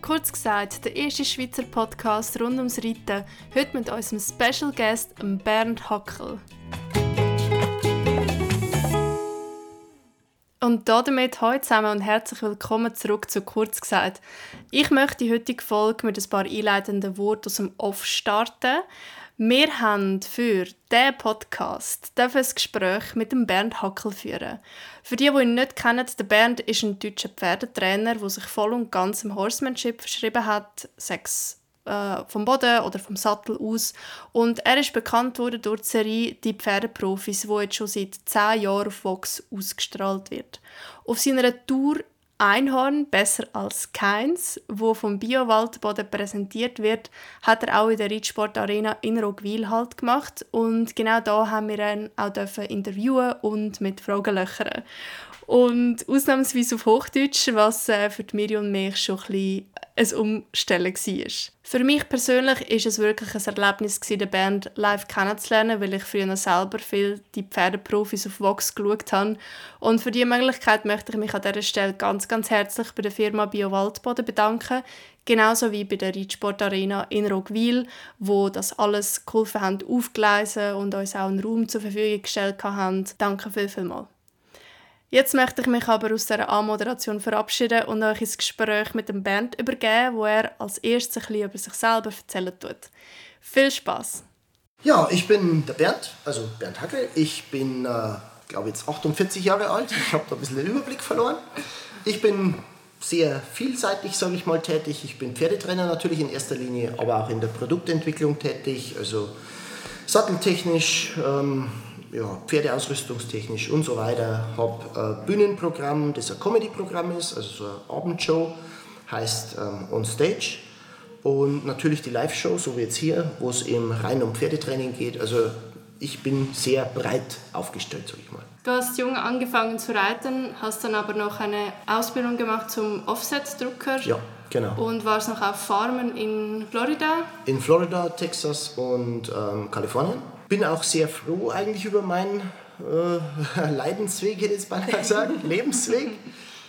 Kurz gesagt, der erste Schweizer Podcast rund ums Reiten, heute mit unserem Special Guest Bernd Hackel. Und damit hallo zusammen und herzlich willkommen zurück zu Kurz gesagt. Ich möchte die heutige Folge mit ein paar einleitenden Worten aus dem Off starten. Wir haben für diesen Podcast ein Gespräch mit dem Bernd Hackel führen. Für die, die ihn nicht kennen, der Bernd ist ein deutscher Pferdetrainer, der sich voll und ganz im Horsemanship verschrieben hat, sechs äh, vom Boden oder vom Sattel aus. Und er ist bekannt worden durch die Serie «Die Pferdeprofis», die jetzt schon seit zehn Jahren auf Vox ausgestrahlt wird. Auf seiner Tour Einhorn besser als keins, wo vom Biowaldboden präsentiert wird, hat er auch in der Reitsportarena in Rogwil halt gemacht und genau da haben wir ihn auch interviewen und mit Fragen löchern. Und ausnahmsweise auf Hochdeutsch, was äh, für die Miri und mich schon ein bisschen ein Umstellen war. Für mich persönlich ist es wirklich ein Erlebnis, die Band live kennenzulernen, weil ich früher selber viel die Pferdeprofis auf Vox geschaut habe. Und für diese Möglichkeit möchte ich mich an dieser Stelle ganz, ganz herzlich bei der Firma Bio Waldboden bedanken. Genauso wie bei der Reitsport Arena in Rogwil, wo das alles geholfen haben aufgleisen und uns auch einen Raum zur Verfügung gestellt haben. Danke viel, viel mal. Jetzt möchte ich mich aber aus dieser Anmoderation verabschieden und euch ins Gespräch mit dem Bernd übergeben, wo er als erstes ein bisschen über sich selber erzählen tut. Viel Spaß! Ja, ich bin der Bernd, also Bernd Hackel. Ich bin, äh, glaube jetzt 48 Jahre alt. Ich habe da ein bisschen den Überblick verloren. Ich bin sehr vielseitig, sage ich mal, tätig. Ich bin Pferdetrainer natürlich in erster Linie, aber auch in der Produktentwicklung tätig, also satteltechnisch, ähm, ja, Pferdeausrüstungstechnisch und so weiter. Habe ein Bühnenprogramm, das ein Comedy-Programm ist, also so eine Abendshow, heißt ähm, On Stage. Und natürlich die Live-Show, so wie jetzt hier, wo es eben rein um Pferdetraining geht. Also ich bin sehr breit aufgestellt, sag ich mal. Du hast jung angefangen zu reiten, hast dann aber noch eine Ausbildung gemacht zum Offset-Drucker. Ja, genau. Und warst noch auf Farmen in Florida? In Florida, Texas und ähm, Kalifornien bin auch sehr froh eigentlich über meinen äh, Leidensweg, hätte ich jetzt beinahe gesagt, Lebensweg.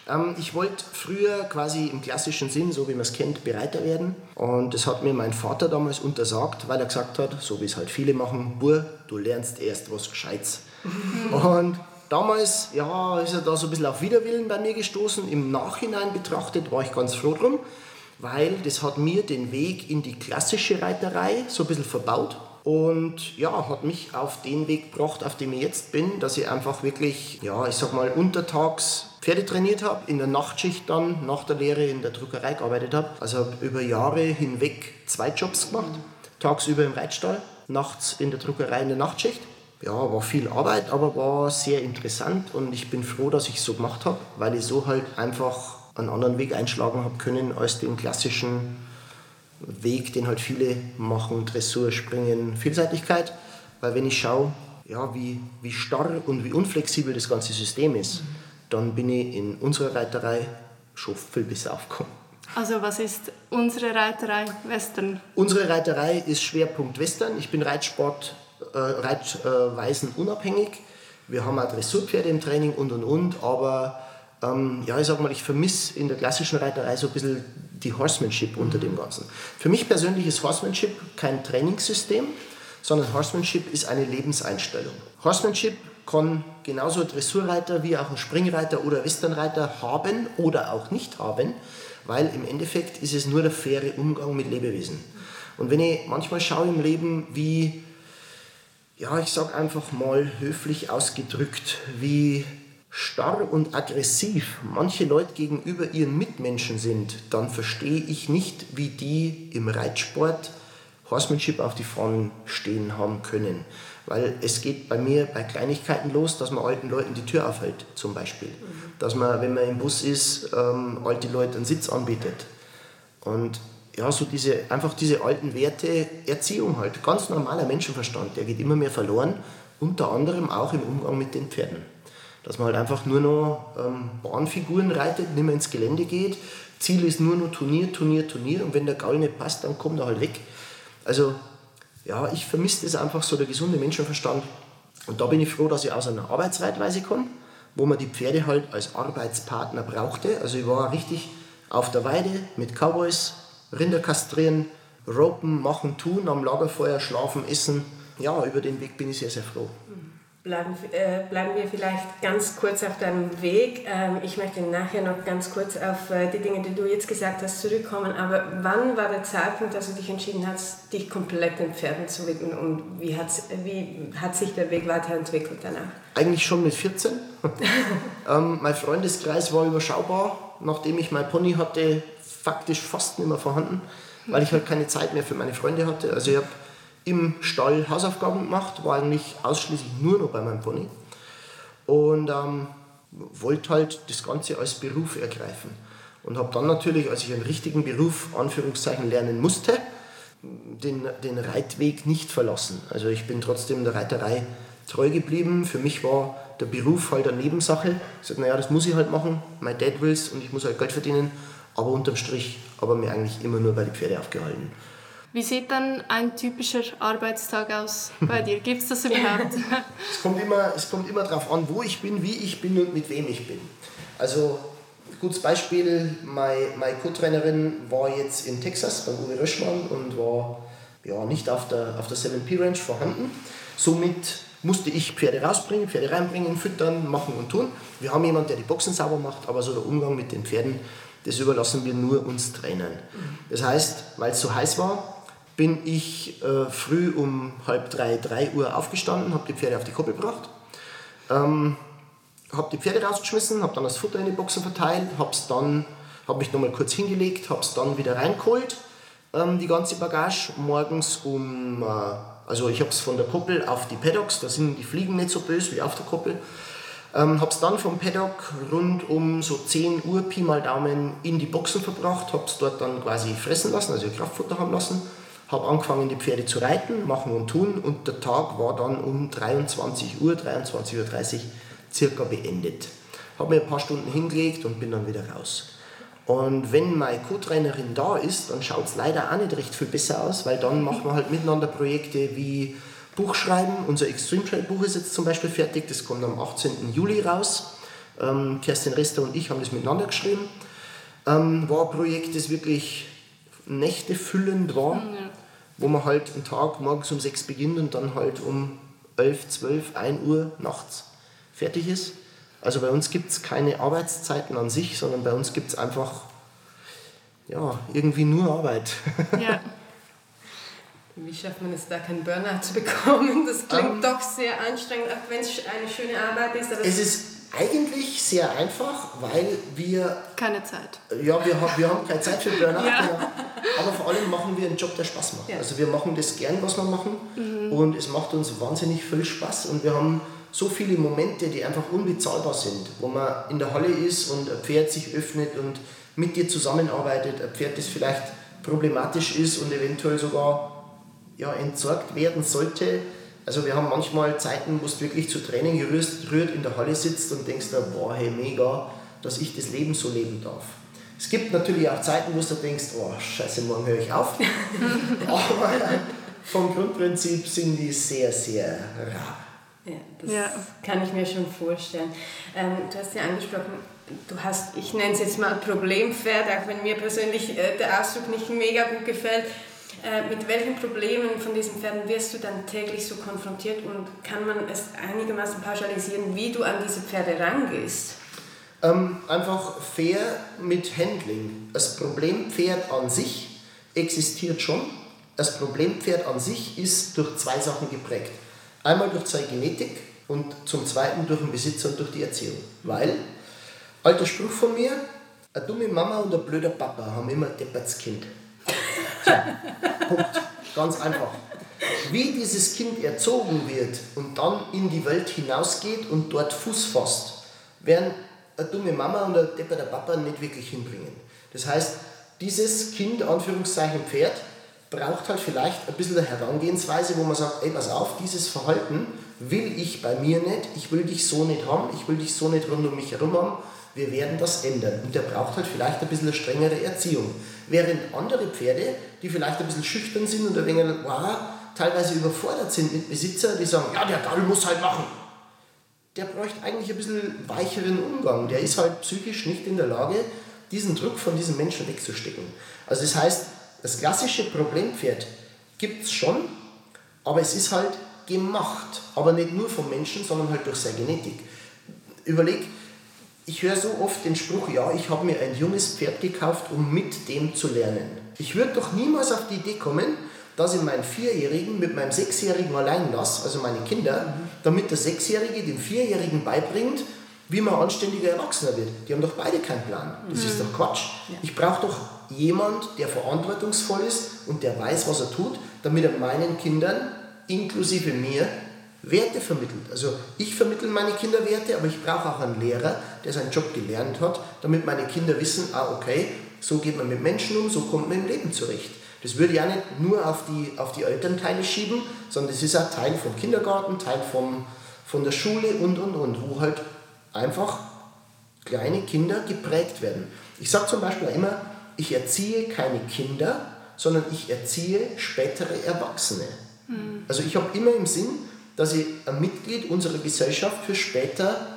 Ähm, ich wollte früher quasi im klassischen Sinn, so wie man es kennt, Bereiter werden. Und das hat mir mein Vater damals untersagt, weil er gesagt hat, so wie es halt viele machen, Bur, du lernst erst was Gescheites. Und damals, ja, ist er da so ein bisschen auf Widerwillen bei mir gestoßen. Im Nachhinein betrachtet war ich ganz froh drum, weil das hat mir den Weg in die klassische Reiterei so ein bisschen verbaut. Und ja, hat mich auf den Weg gebracht, auf dem ich jetzt bin, dass ich einfach wirklich, ja, ich sag mal, untertags Pferde trainiert habe, in der Nachtschicht dann nach der Lehre in der Druckerei gearbeitet habe. Also habe über Jahre hinweg zwei Jobs gemacht. Tagsüber im Reitstall, nachts in der Druckerei in der Nachtschicht. Ja, war viel Arbeit, aber war sehr interessant und ich bin froh, dass ich es so gemacht habe, weil ich so halt einfach einen anderen Weg einschlagen habe können als den klassischen Weg, den halt viele machen, Dressur, Springen, Vielseitigkeit. Weil wenn ich schaue, ja, wie, wie starr und wie unflexibel das ganze System ist, mhm. dann bin ich in unserer Reiterei schon viel besser aufgekommen. Also was ist unsere Reiterei Western? Unsere Reiterei ist Schwerpunkt Western. Ich bin Reitsport, äh, Reitweisen unabhängig. Wir haben auch Dressurpferde im Training und und und, aber ähm, ja, ich sag mal, ich vermisse in der klassischen Reiterei so ein bisschen die Horsemanship unter dem Ganzen. Für mich persönlich ist Horsemanship kein Trainingssystem, sondern Horsemanship ist eine Lebenseinstellung. Horsemanship kann genauso ein Dressurreiter wie auch ein Springreiter oder Westernreiter haben oder auch nicht haben, weil im Endeffekt ist es nur der faire Umgang mit Lebewesen. Und wenn ich manchmal schaue im Leben, wie, ja, ich sag einfach mal höflich ausgedrückt, wie starr und aggressiv manche Leute gegenüber ihren Mitmenschen sind, dann verstehe ich nicht, wie die im Reitsport Horsemanship auf die Fahnen stehen haben können. Weil es geht bei mir bei Kleinigkeiten los, dass man alten Leuten die Tür aufhält, zum Beispiel. Dass man, wenn man im Bus ist, ähm, alte Leute einen Sitz anbietet. Und ja, so diese, einfach diese alten Werte, Erziehung halt, ganz normaler Menschenverstand, der geht immer mehr verloren, unter anderem auch im Umgang mit den Pferden dass man halt einfach nur noch ähm, Bahnfiguren reitet, nicht mehr ins Gelände geht. Ziel ist nur noch Turnier, Turnier, Turnier und wenn der Gaul nicht passt, dann kommt er halt weg. Also ja, ich vermisse das einfach so, der gesunde Menschenverstand. Und da bin ich froh, dass ich aus einer Arbeitsreitweise komme, wo man die Pferde halt als Arbeitspartner brauchte. Also ich war richtig auf der Weide mit Cowboys, Rinder kastrieren, ropen, machen, tun, am Lagerfeuer schlafen, essen. Ja, über den Weg bin ich sehr, sehr froh. Bleiben, äh, bleiben wir vielleicht ganz kurz auf deinem Weg. Ähm, ich möchte nachher noch ganz kurz auf äh, die Dinge, die du jetzt gesagt hast, zurückkommen. Aber wann war der Zeitpunkt, dass du dich entschieden hast, dich komplett den Pferden zu widmen und wie, wie hat sich der Weg weiterentwickelt danach? Eigentlich schon mit 14. ähm, mein Freundeskreis war überschaubar. Nachdem ich mein Pony hatte, faktisch fast nicht mehr vorhanden, weil ich halt keine Zeit mehr für meine Freunde hatte. Also ich habe im Stall Hausaufgaben gemacht, war eigentlich ausschließlich nur noch bei meinem Pony und ähm, wollte halt das Ganze als Beruf ergreifen. Und habe dann natürlich, als ich einen richtigen Beruf, Anführungszeichen, lernen musste, den, den Reitweg nicht verlassen. Also ich bin trotzdem der Reiterei treu geblieben. Für mich war der Beruf halt eine Nebensache. Ich sagte, naja, das muss ich halt machen, mein Dad will es und ich muss halt Geld verdienen. Aber unterm Strich habe ich mir eigentlich immer nur bei den Pferde aufgehalten. Wie sieht dann ein typischer Arbeitstag aus bei dir? Gibt es das überhaupt? es, kommt immer, es kommt immer darauf an, wo ich bin, wie ich bin und mit wem ich bin. Also, gutes Beispiel, meine, meine Co-Trainerin war jetzt in Texas beim Uwe Röschmann und war ja, nicht auf der, auf der 7P Ranch vorhanden. Somit musste ich Pferde rausbringen, Pferde reinbringen, füttern, machen und tun. Wir haben jemanden, der die Boxen sauber macht, aber so der Umgang mit den Pferden, das überlassen wir nur uns Trainern. Das heißt, weil es so heiß war, bin ich äh, früh um halb drei, drei Uhr aufgestanden, habe die Pferde auf die Koppel gebracht, ähm, habe die Pferde rausgeschmissen, habe dann das Futter in die Boxen verteilt, habe dann, habe mich nochmal kurz hingelegt, habe es dann wieder reingeholt, ähm, die ganze Bagage, morgens um, äh, also ich habe es von der Koppel auf die Paddocks, da sind die Fliegen nicht so böse wie auf der Koppel, ähm, habe es dann vom Paddock rund um so 10 Uhr Pi mal Daumen in die Boxen verbracht, habe es dort dann quasi fressen lassen, also Kraftfutter haben lassen habe angefangen, die Pferde zu reiten, machen und tun und der Tag war dann um 23 Uhr, 23.30 Uhr circa beendet. Habe mir ein paar Stunden hingelegt und bin dann wieder raus. Und wenn meine Co-Trainerin da ist, dann schaut es leider auch nicht recht viel besser aus, weil dann machen wir halt miteinander Projekte wie Buchschreiben. Unser Extreme Trail Buch ist jetzt zum Beispiel fertig, das kommt am 18. Juli raus. Ähm, Kerstin Rester und ich haben das miteinander geschrieben. Ähm, war ein Projekt, das wirklich nächtefüllend war. Ja wo man halt einen Tag morgens um 6 beginnt und dann halt um 11, 12, 1 Uhr nachts fertig ist. Also bei uns gibt es keine Arbeitszeiten an sich, sondern bei uns gibt es einfach ja, irgendwie nur Arbeit. Ja. Wie schafft man es da, keinen Burnout zu bekommen? Das klingt um, ähm. doch sehr anstrengend, auch wenn es eine schöne Arbeit ist. es ist eigentlich sehr einfach, weil wir. Keine Zeit. Ja, wir, haben, wir haben keine Zeit für Burnout, ja. aber vor allem machen wir einen Job, der Spaß macht. Ja. Also wir machen das gern, was wir machen mhm. und es macht uns wahnsinnig viel Spaß und wir haben so viele Momente, die einfach unbezahlbar sind, wo man in der Halle ist und ein Pferd sich öffnet und mit dir zusammenarbeitet, ein Pferd, das vielleicht problematisch ist und eventuell sogar ja, entsorgt werden sollte also wir haben manchmal Zeiten, wo du wirklich zu Training gerührt in der Halle sitzt und denkst da, boah, hey, mega, dass ich das Leben so leben darf. Es gibt natürlich auch Zeiten, wo du denkst, oh, scheiße, morgen höre ich auf. Aber vom Grundprinzip sind die sehr, sehr rar. Ja, das ja. kann ich mir schon vorstellen. Ähm, du hast ja angesprochen, du hast, ich nenne es jetzt mal Problempferd, auch wenn mir persönlich äh, der Ausdruck nicht mega gut gefällt. Äh, mit welchen Problemen von diesen Pferden wirst du dann täglich so konfrontiert und kann man es einigermaßen pauschalisieren, wie du an diese Pferde rangehst? Ähm, einfach fair mit Handling. Das Problempferd an sich existiert schon. Das Problempferd an sich ist durch zwei Sachen geprägt. Einmal durch seine Genetik und zum Zweiten durch den Besitzer und durch die Erziehung. Weil, alter Spruch von mir, eine dumme Mama und ein blöder Papa haben immer ein deppertes Kind. So, Punkt. Ganz einfach. Wie dieses Kind erzogen wird und dann in die Welt hinausgeht und dort Fuß fasst, werden eine dumme Mama und ein depperter Papa nicht wirklich hinbringen. Das heißt, dieses Kind, Anführungszeichen Pferd, braucht halt vielleicht ein bisschen eine Herangehensweise, wo man sagt, ey, pass auf, dieses Verhalten will ich bei mir nicht, ich will dich so nicht haben, ich will dich so nicht rund um mich herum haben, wir werden das ändern. Und der braucht halt vielleicht ein bisschen eine strengere Erziehung. Während andere Pferde, die vielleicht ein bisschen schüchtern sind und ein wenig wow, teilweise überfordert sind mit Besitzer, die sagen, ja, der Gall muss halt machen. der bräuchte eigentlich ein bisschen weicheren Umgang. Der ist halt psychisch nicht in der Lage, diesen Druck von diesem Menschen wegzustecken. Also das heißt, das klassische Problempferd gibt es schon, aber es ist halt gemacht. Aber nicht nur vom Menschen, sondern halt durch seine Genetik. Überleg, ich höre so oft den Spruch, ja, ich habe mir ein junges Pferd gekauft, um mit dem zu lernen. Ich würde doch niemals auf die Idee kommen, dass ich meinen Vierjährigen mit meinem Sechsjährigen allein lasse, also meine Kinder, damit der Sechsjährige dem Vierjährigen beibringt, wie man anständiger Erwachsener wird. Die haben doch beide keinen Plan. Das mhm. ist doch Quatsch. Ja. Ich brauche doch jemand, der verantwortungsvoll ist und der weiß, was er tut, damit er meinen Kindern, inklusive mir, Werte vermittelt. Also ich vermittle meine Kinder Werte, aber ich brauche auch einen Lehrer, der seinen Job gelernt hat, damit meine Kinder wissen, ah okay, so geht man mit Menschen um, so kommt man im Leben zurecht. Das würde auch nicht nur auf die, auf die Elternteile schieben, sondern das ist auch Teil vom Kindergarten, Teil vom, von der Schule und, und, und, wo halt einfach kleine Kinder geprägt werden. Ich sage zum Beispiel auch immer, ich erziehe keine Kinder, sondern ich erziehe spätere Erwachsene. Mhm. Also ich habe immer im Sinn, dass ich ein Mitglied unserer Gesellschaft für später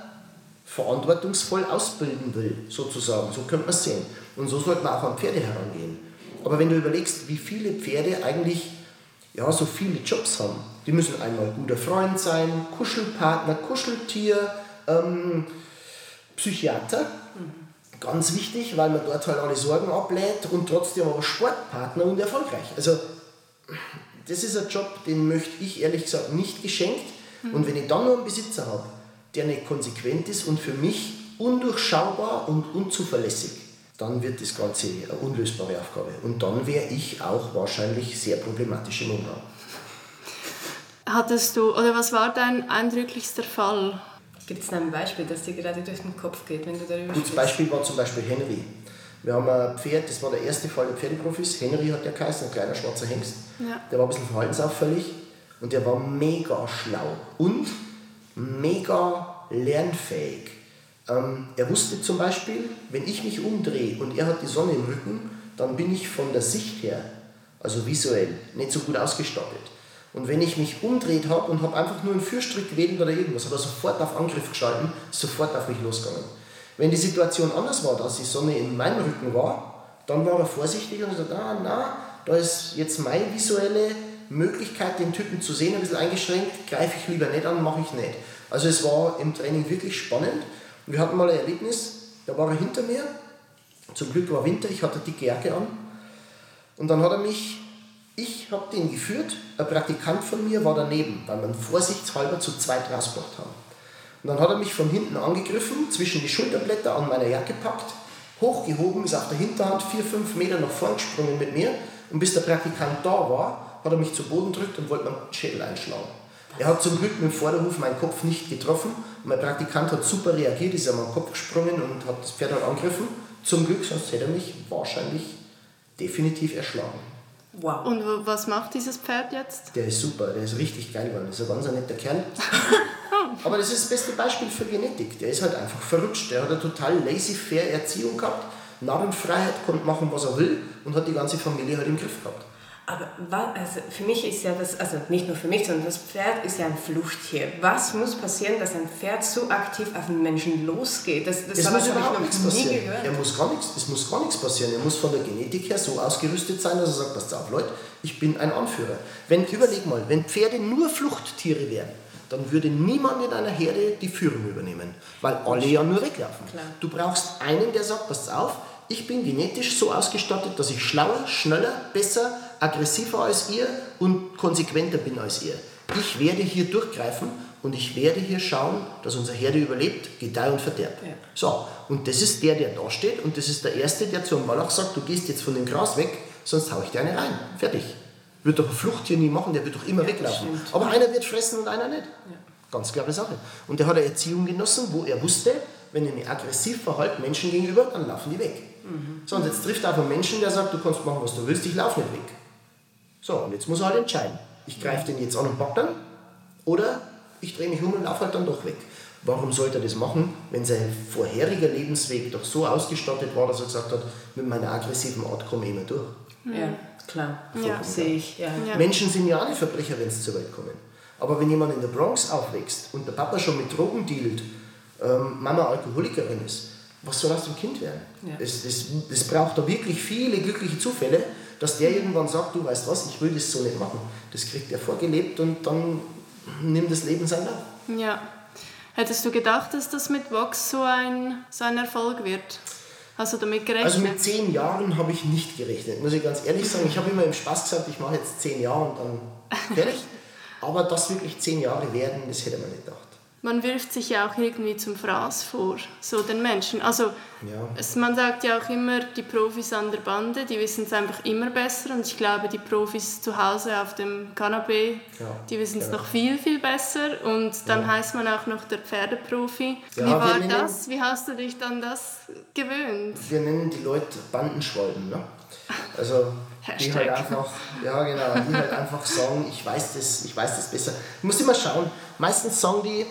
verantwortungsvoll ausbilden will, sozusagen. So könnte man es sehen. Und so sollte man auch an Pferde herangehen. Aber wenn du überlegst, wie viele Pferde eigentlich ja, so viele Jobs haben, die müssen einmal guter Freund sein, Kuschelpartner, Kuscheltier, ähm, Psychiater, mhm. ganz wichtig, weil man dort halt alle Sorgen ablädt und trotzdem aber Sportpartner und erfolgreich. Also das ist ein Job, den möchte ich ehrlich gesagt nicht geschenkt. Mhm. Und wenn ich dann nur einen Besitzer habe, der nicht konsequent ist und für mich undurchschaubar und unzuverlässig, dann wird das Ganze eine unlösbare Aufgabe. Und dann wäre ich auch wahrscheinlich sehr problematisch im Umgang. Hattest du, oder was war dein eindrücklichster Fall? Gibt es ein Beispiel, das dir gerade durch den Kopf geht, wenn du darüber Gutes Beispiel war zum Beispiel Henry. Wir haben ein Pferd, das war der erste Fall der Pferdeprofis. Henry hat der geheißen, ein kleiner schwarzer Hengst. Ja. Der war ein bisschen verhaltensauffällig und der war mega schlau und mega lernfähig. Ähm, er wusste zum Beispiel, wenn ich mich umdrehe und er hat die Sonne im Rücken, dann bin ich von der Sicht her, also visuell, nicht so gut ausgestattet. Und wenn ich mich umdreht habe und habe einfach nur einen Fürstrick gewählt oder irgendwas, hat er sofort auf Angriff geschalten, sofort auf mich losgegangen. Wenn die Situation anders war, dass die Sonne in meinem Rücken war, dann war er vorsichtig und gesagt, ah, na, da ist jetzt meine visuelle Möglichkeit, den Typen zu sehen, ein bisschen eingeschränkt, greife ich lieber nicht an, mache ich nicht. Also es war im Training wirklich spannend wir hatten mal ein Erlebnis, da war er hinter mir. Zum Glück war Winter, ich hatte dicke Jacke an. Und dann hat er mich, ich habe den geführt, ein Praktikant von mir war daneben, weil wir vorsichtshalber zu zweit rausgebracht haben. Und dann hat er mich von hinten angegriffen, zwischen die Schulterblätter an meiner Jacke gepackt, hochgehoben, ist auf der Hinterhand vier, fünf Meter nach vorn gesprungen mit mir. Und bis der Praktikant da war, hat er mich zu Boden gedrückt und wollte meinen Schädel einschlagen. Er hat zum Glück mit dem Vorderhof meinen Kopf nicht getroffen. Mein Praktikant hat super reagiert, ist an meinen Kopf gesprungen und hat das Pferd dann angegriffen. Zum Glück, sonst hätte er mich wahrscheinlich definitiv erschlagen. Wow. Und was macht dieses Pferd jetzt? Der ist super, der ist richtig geil geworden. Das ist ein ganz netter Kerl. Aber das ist das beste Beispiel für Genetik. Der ist halt einfach verrutscht. Der hat eine total laissez-faire Erziehung gehabt, Narrenfreiheit, konnte machen, was er will und hat die ganze Familie halt im Griff gehabt. Aber also für mich ist ja das, also nicht nur für mich, sondern das Pferd ist ja ein Fluchttier. Was muss passieren, dass ein Pferd so aktiv auf einen Menschen losgeht? Das, das es muss überhaupt nichts passieren. Er muss gar nichts, es muss gar nichts passieren. Er muss von der Genetik her so ausgerüstet sein, dass er sagt, passt auf Leute, ich bin ein Anführer. Wenn, überleg mal, wenn Pferde nur Fluchttiere wären, dann würde niemand in einer Herde die Führung übernehmen, weil alle ja nur weglaufen. Klar. Du brauchst einen, der sagt, passt auf, ich bin genetisch so ausgestattet, dass ich schlauer, schneller, besser, aggressiver als ihr und konsequenter bin als ihr. Ich werde hier durchgreifen und ich werde hier schauen, dass unsere Herde überlebt, Gedeih und Verderb. Ja. So, und das ist der, der da steht und das ist der Erste, der zu einem Wallach sagt, du gehst jetzt von dem Gras weg, sonst hau ich dir eine rein. Fertig. Wird doch ein Fluchttier nie machen, der wird doch immer ja, weglaufen. Aber einer wird fressen und einer nicht. Ja. Ganz klare Sache. Und der hat eine Erziehung genossen, wo er wusste, wenn ich mich aggressiv verhalte Menschen gegenüber, dann laufen die weg. Mhm. So, und jetzt trifft er auf einen Menschen, der sagt, du kannst machen, was du willst, ich laufe nicht weg. So, und jetzt muss er halt entscheiden. Ich greife den jetzt an und pack dann oder ich drehe mich um und laufe halt dann doch weg. Warum sollte er das machen, wenn sein vorheriger Lebensweg doch so ausgestattet war, dass er gesagt hat, mit meiner aggressiven Art komme ich immer durch? Ja, klar. Ja. Sehe ich. Ja. Menschen sind ja auch nicht Verbrecher, wenn sie zur Welt kommen. Aber wenn jemand in der Bronx aufwächst und der Papa schon mit Drogen dealt, ähm, Mama Alkoholikerin ist, was soll aus dem Kind werden? Ja. Es, es, es braucht da wirklich viele glückliche Zufälle, dass der irgendwann sagt, du weißt was, ich will das so nicht machen. Das kriegt er vorgelebt und dann nimmt das Leben seinen Lauf. Ja. Hättest du gedacht, dass das mit Vox so ein, so ein Erfolg wird? Hast du damit gerechnet? Also mit zehn Jahren habe ich nicht gerechnet, muss ich ganz ehrlich sagen. Ich habe immer im Spaß gesagt, ich mache jetzt zehn Jahre und dann fertig. Aber dass wirklich zehn Jahre werden, das hätte man nicht gedacht man wirft sich ja auch irgendwie zum Fraß vor, so den Menschen. Also ja. es, man sagt ja auch immer, die Profis an der Bande, die wissen es einfach immer besser und ich glaube, die Profis zu Hause auf dem Kanapee, ja, die wissen es genau. noch viel, viel besser und dann ja. heißt man auch noch der Pferdeprofi. Wie war das? Wie hast du dich dann das gewöhnt? Wir nennen die Leute Bandenschwalben, ne? Also die halt einfach, ja genau, die halt einfach sagen, ich weiß das, ich weiß das besser. Du musst immer schauen, meistens sagen die,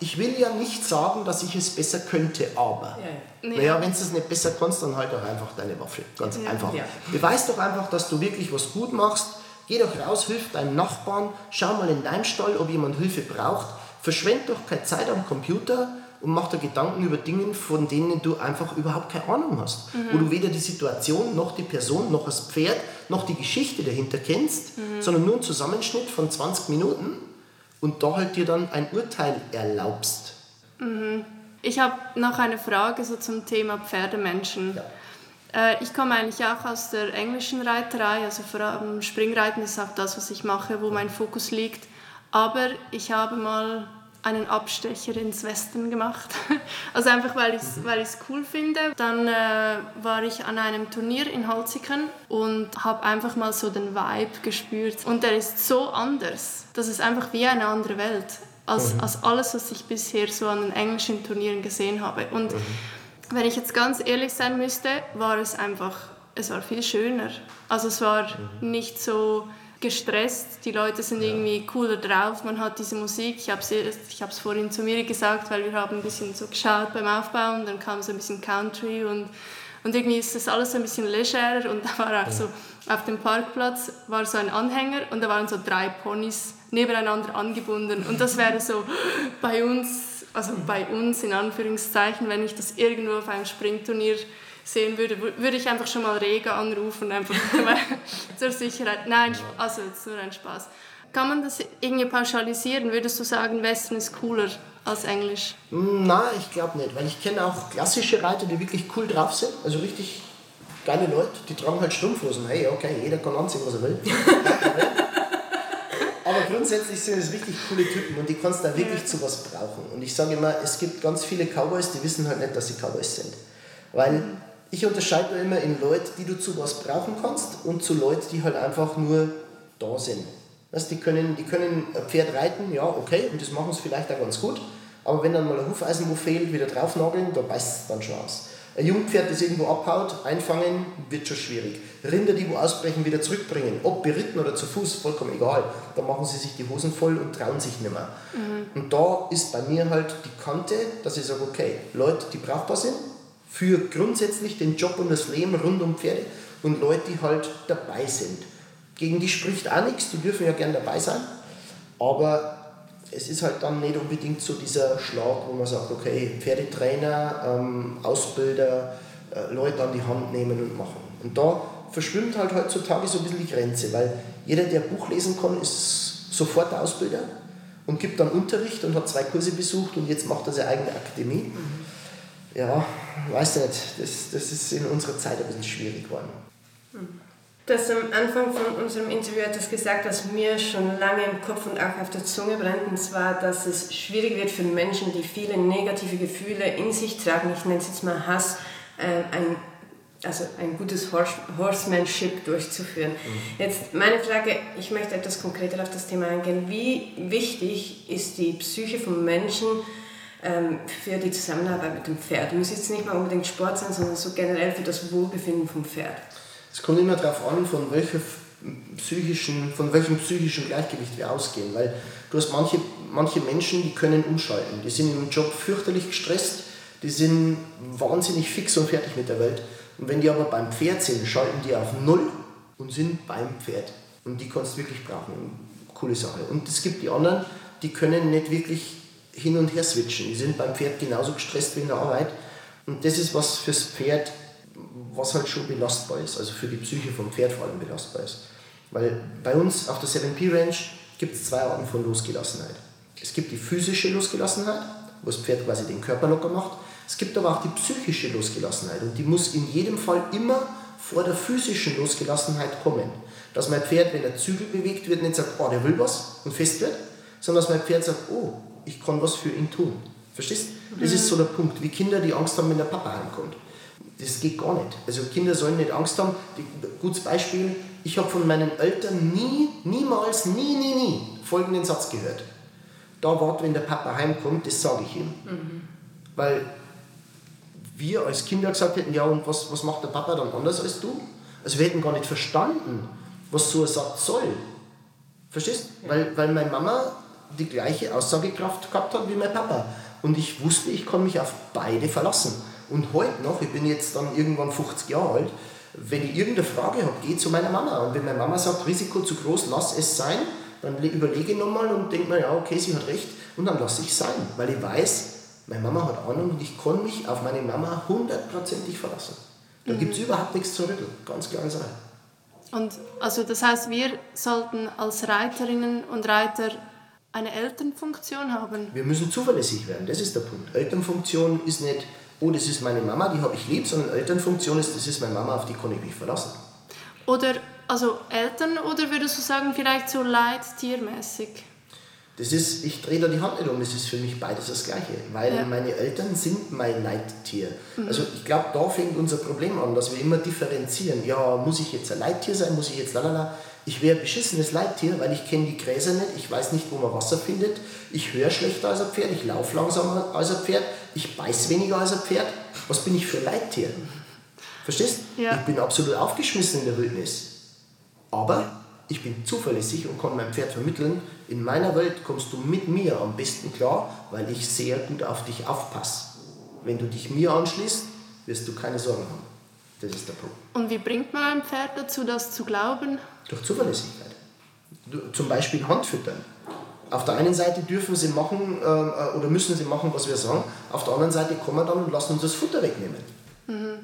ich will ja nicht sagen, dass ich es besser könnte, aber. Ja. Naja, wenn du es nicht besser kannst, dann halt doch einfach deine Waffe. Ganz ja. einfach. Ja. Beweis doch einfach, dass du wirklich was gut machst. Geh doch raus, hilf deinem Nachbarn, schau mal in deinem Stall, ob jemand Hilfe braucht. Verschwend doch keine Zeit am Computer und mach dir Gedanken über Dinge, von denen du einfach überhaupt keine Ahnung hast. Mhm. Wo du weder die Situation, noch die Person, noch das Pferd, noch die Geschichte dahinter kennst, mhm. sondern nur einen Zusammenschnitt von 20 Minuten und da halt dir dann ein Urteil erlaubst. Mhm. Ich habe noch eine Frage so zum Thema Pferdemenschen. Ja. Äh, ich komme eigentlich auch aus der englischen Reiterei, also vor allem Springreiten ist auch das, was ich mache, wo mein Fokus liegt. Aber ich habe mal einen Abstecher ins Westen gemacht. Also einfach, weil ich es mhm. weil cool finde. Dann äh, war ich an einem Turnier in Holziken und habe einfach mal so den Vibe gespürt. Und der ist so anders. Das ist einfach wie eine andere Welt als, mhm. als alles, was ich bisher so an den englischen Turnieren gesehen habe. Und mhm. wenn ich jetzt ganz ehrlich sein müsste, war es einfach, es war viel schöner. Also es war mhm. nicht so gestresst, die Leute sind ja. irgendwie cooler drauf, man hat diese Musik, ich habe es vorhin zu mir gesagt, weil wir haben ein bisschen so geschaut beim Aufbauen, dann kam so ein bisschen Country und, und irgendwie ist das alles ein bisschen legerer und da war auch so, auf dem Parkplatz war so ein Anhänger und da waren so drei Ponys nebeneinander angebunden und das wäre so bei uns, also bei uns in Anführungszeichen, wenn ich das irgendwo auf einem Springturnier sehen würde, würde ich einfach schon mal Rega anrufen, einfach zur Sicherheit. Nein, also jetzt nur ein Spaß. Kann man das irgendwie pauschalisieren? Würdest du sagen, Western ist cooler als Englisch? Nein, ich glaube nicht, weil ich kenne auch klassische Reiter, die wirklich cool drauf sind, also richtig geile Leute, die tragen halt Strumpfhosen. Hey, okay, jeder kann anziehen, was er will. Aber grundsätzlich sind es richtig coole Typen und die kannst du da wirklich zu was brauchen. Und ich sage immer, es gibt ganz viele Cowboys, die wissen halt nicht, dass sie Cowboys sind. Weil mhm. Ich unterscheide immer in Leute, die du zu was brauchen kannst und zu Leuten, die halt einfach nur da sind. Weißt, die, können, die können ein Pferd reiten, ja, okay, und das machen sie vielleicht auch ganz gut. Aber wenn dann mal ein Hufeisen wo fehlt, wieder draufnageln, da beißt es dann schon aus. Ein Jungpferd, das irgendwo abhaut, einfangen, wird schon schwierig. Rinder, die wo ausbrechen, wieder zurückbringen, ob beritten oder zu Fuß, vollkommen egal. Da machen sie sich die Hosen voll und trauen sich nicht mehr. Mhm. Und da ist bei mir halt die Kante, dass ich sage, okay, Leute, die brauchbar sind, für grundsätzlich den Job und das Leben rund um Pferde und Leute, die halt dabei sind. Gegen die spricht auch nichts, die dürfen ja gern dabei sein, aber es ist halt dann nicht unbedingt so dieser Schlag, wo man sagt, okay, Pferdetrainer, ähm, Ausbilder, äh, Leute an die Hand nehmen und machen. Und da verschwimmt halt heutzutage so ein bisschen die Grenze, weil jeder, der Buch lesen kann, ist sofort Ausbilder und gibt dann Unterricht und hat zwei Kurse besucht und jetzt macht er seine eigene Akademie. Mhm ja, weiß nicht, das, das ist in unserer Zeit ein bisschen schwierig geworden. Du hast am Anfang von unserem Interview etwas gesagt, was mir schon lange im Kopf und auch auf der Zunge brennt, und zwar, dass es schwierig wird für Menschen, die viele negative Gefühle in sich tragen, ich nenne es jetzt mal Hass, äh, ein, also ein gutes Horsemanship durchzuführen. Mhm. Jetzt meine Frage, ich möchte etwas konkreter auf das Thema eingehen. Wie wichtig ist die Psyche von Menschen, ähm, für die Zusammenarbeit mit dem Pferd. Muss jetzt nicht mal unbedingt Sport sein, sondern so generell für das Wohlbefinden vom Pferd. Es kommt immer darauf an, von, welcher psychischen, von welchem psychischen Gleichgewicht wir ausgehen. Weil du hast manche, manche Menschen, die können umschalten. Die sind im Job fürchterlich gestresst, die sind wahnsinnig fix und fertig mit der Welt. Und wenn die aber beim Pferd sind, schalten die auf Null und sind beim Pferd. Und die kannst du wirklich brauchen coole Sache. Und es gibt die anderen, die können nicht wirklich hin und her switchen. Die sind beim Pferd genauso gestresst wie in der Arbeit. Und das ist was fürs Pferd, was halt schon belastbar ist, also für die Psyche vom Pferd vor allem belastbar ist. Weil bei uns auf der 7P Ranch gibt es zwei Arten von Losgelassenheit. Es gibt die physische Losgelassenheit, wo das Pferd quasi den Körper locker macht. Es gibt aber auch die psychische Losgelassenheit und die muss in jedem Fall immer vor der physischen Losgelassenheit kommen. Dass mein Pferd, wenn der Zügel bewegt wird, nicht sagt, oh, der will was und fest wird, sondern dass mein Pferd sagt, oh, ich kann was für ihn tun. Verstehst? Das ist so der Punkt, wie Kinder, die Angst haben, wenn der Papa heimkommt. Das geht gar nicht. Also Kinder sollen nicht Angst haben. gutes Beispiel, ich habe von meinen Eltern nie, niemals, nie, nie, nie folgenden Satz gehört. Da wart, wenn der Papa heimkommt, das sage ich ihm. Mhm. Weil wir als Kinder gesagt hätten, ja und was, was macht der Papa dann anders als du? Also wir hätten gar nicht verstanden, was so ein Satz soll. Verstehst? Ja. Weil, weil meine Mama die gleiche Aussagekraft gehabt hat wie mein Papa. Und ich wusste, ich kann mich auf beide verlassen. Und heute noch, ich bin jetzt dann irgendwann 50 Jahre alt, wenn ich irgendeine Frage habe, gehe zu meiner Mama. Und wenn meine Mama sagt, Risiko zu groß, lass es sein, dann überlege ich nochmal und denke mir, ja, okay, sie hat recht, und dann lasse ich es sein. Weil ich weiß, meine Mama hat Ahnung und ich kann mich auf meine Mama hundertprozentig verlassen. Da mhm. gibt es überhaupt nichts zu rütteln, ganz klar sein. Und also das heißt, wir sollten als Reiterinnen und Reiter eine Elternfunktion haben? Wir müssen zuverlässig werden, das ist der Punkt. Elternfunktion ist nicht, oh, das ist meine Mama, die habe ich lieb, sondern Elternfunktion ist, das ist meine Mama, auf die kann ich mich verlassen. Oder, also Eltern, oder würdest du sagen, vielleicht so leittiermäßig? Das ist, ich drehe da die Hand nicht um, das ist für mich beides das Gleiche, weil ja. meine Eltern sind mein Leittier. Mhm. Also ich glaube, da fängt unser Problem an, dass wir immer differenzieren. Ja, muss ich jetzt ein Leittier sein, muss ich jetzt lalala. Ich wäre ein beschissenes Leittier, weil ich kenne die Gräser nicht, ich weiß nicht, wo man Wasser findet, ich höre schlechter als ein Pferd, ich laufe langsamer als ein Pferd, ich beiß weniger als ein Pferd. Was bin ich für ein Leittier? Verstehst? Ja. Ich bin absolut aufgeschmissen in der Wildnis. Aber ich bin zuverlässig und kann meinem Pferd vermitteln, in meiner Welt kommst du mit mir am besten klar, weil ich sehr gut auf dich aufpasse. Wenn du dich mir anschließt, wirst du keine Sorgen haben. Das ist der Punkt. Und wie bringt man ein Pferd dazu, das zu glauben? Durch Zuverlässigkeit. Zum Beispiel Handfüttern. Auf der einen Seite dürfen sie machen äh, oder müssen sie machen, was wir sagen. Auf der anderen Seite kommen wir dann und lassen uns das Futter wegnehmen. Mhm.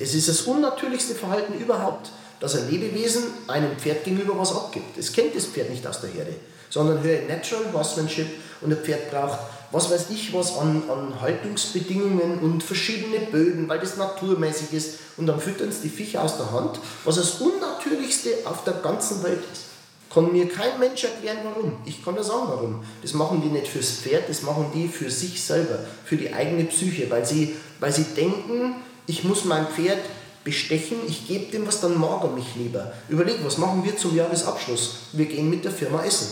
Es ist das unnatürlichste Verhalten überhaupt, dass ein Lebewesen einem Pferd gegenüber was abgibt. Es kennt das Pferd nicht aus der Herde, sondern höre Natural Horsemanship und ein Pferd braucht was weiß ich was an, an Haltungsbedingungen und verschiedene Böden, weil das naturmäßig ist. Und dann füttern sie die Viecher aus der Hand, was das Unnatürlichste auf der ganzen Welt ist. Kann mir kein Mensch erklären, warum. Ich kann nur sagen, warum. Das machen die nicht fürs Pferd, das machen die für sich selber, für die eigene Psyche, weil sie, weil sie denken, ich muss mein Pferd bestechen, ich gebe dem was, dann mag er mich lieber. Überleg, was machen wir zum Jahresabschluss? Wir gehen mit der Firma essen.